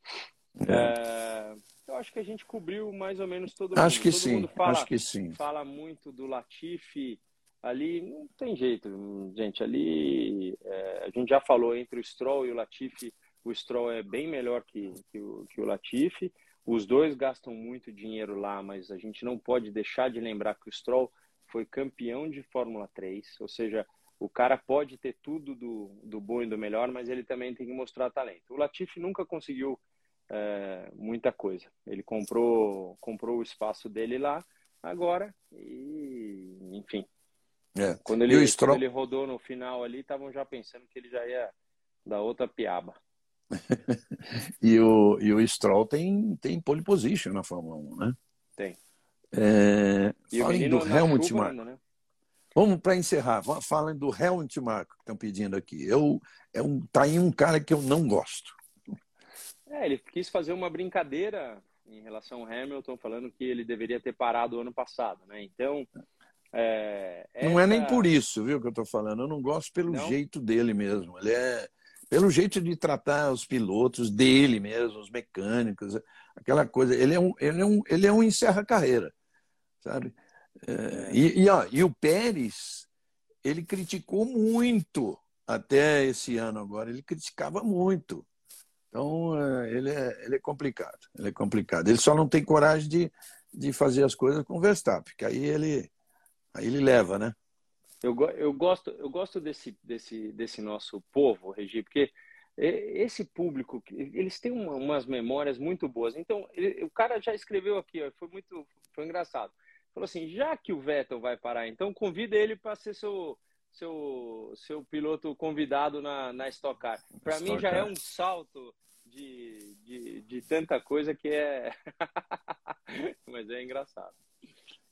É. é eu acho que a gente cobriu mais ou menos todo mundo. Acho que todo sim, fala, acho que sim. Fala muito do Latifi, ali não tem jeito, gente. Ali é, a gente já falou entre o Stroll e o Latifi, o Stroll é bem melhor que, que, o, que o Latifi. Os dois gastam muito dinheiro lá, mas a gente não pode deixar de lembrar que o Stroll foi campeão de Fórmula 3, ou seja, o cara pode ter tudo do, do bom e do melhor, mas ele também tem que mostrar talento. O Latifi nunca conseguiu é, muita coisa. Ele comprou, comprou o espaço dele lá agora e, enfim. É. Quando, ele, Stroll... quando ele rodou no final ali, estavam já pensando que ele já ia dar outra piaba. <laughs> e, o, e o Stroll tem, tem pole position na Fórmula 1, né? Tem. É, falem do Helmut Marko. Né? Vamos para encerrar. Falem do Helmut Marko que estão pedindo aqui. Eu, é um, tá aí um cara que eu não gosto. É, ele quis fazer uma brincadeira em relação ao Hamilton, falando que ele deveria ter parado o ano passado, né? Então. É, essa... Não é nem por isso, viu, que eu estou falando. Eu não gosto pelo não? jeito dele mesmo. Ele é. Pelo jeito de tratar os pilotos dele mesmo, os mecânicos, aquela coisa. Ele é um, ele é um, ele é um encerra-carreira, sabe? É, e, e, ó, e o Pérez, ele criticou muito até esse ano agora. Ele criticava muito. Então, é, ele é, ele é complicado. Ele é complicado. Ele só não tem coragem de, de fazer as coisas com o Verstappen, que aí ele, aí ele leva, né? Eu, eu, gosto, eu gosto desse, desse, desse nosso povo, Regi, porque esse público, eles têm uma, umas memórias muito boas. Então, ele, o cara já escreveu aqui, ó, foi muito foi engraçado. Falou assim: já que o Vettel vai parar, então convida ele para ser seu, seu, seu piloto convidado na, na Stock Car. Para mim já é um salto de, de, de tanta coisa que é. <laughs> Mas é engraçado.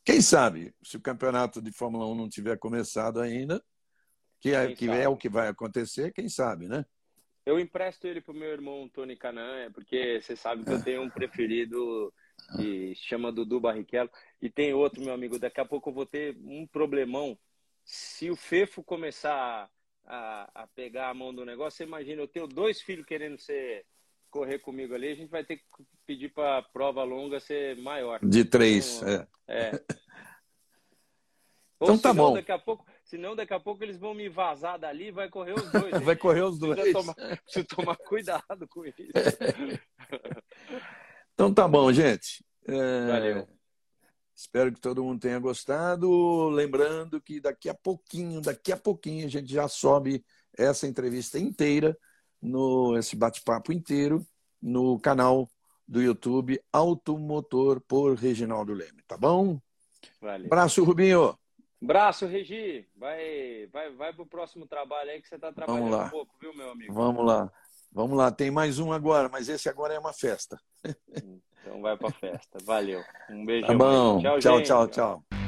Quem sabe, se o campeonato de Fórmula 1 não tiver começado ainda, que é, que é o que vai acontecer, quem sabe, né? Eu empresto ele pro meu irmão Tony Canan, porque você sabe que eu tenho um preferido que chama Dudu Barrichello. E tem outro, meu amigo, daqui a pouco eu vou ter um problemão. Se o Fefo começar a, a pegar a mão do negócio, você imagina, eu tenho dois filhos querendo ser correr comigo ali, a gente vai ter que pedir para a prova longa ser maior. De três, então, é. é. <laughs> então tá bom. Daqui a pouco, senão daqui a pouco eles vão me vazar dali e vai correr os dois. <laughs> vai correr os dois. Preciso tomar, preciso tomar cuidado com isso. <laughs> então tá bom, gente. É... Valeu. Espero que todo mundo tenha gostado. Lembrando que daqui a pouquinho, daqui a pouquinho, a gente já sobe essa entrevista inteira no esse bate-papo inteiro no canal do YouTube Automotor por Reginaldo Leme, tá bom? Valeu. Braço, Rubinho. Braço, Regi. Vai, vai, vai pro próximo trabalho aí que você tá trabalhando Vamos lá. um pouco, viu, meu amigo? Vamos lá. Vamos lá, tem mais um agora, mas esse agora é uma festa. Então vai pra festa. Valeu. Um beijo. Tá bom. Tchau, tchau, tchau, tchau.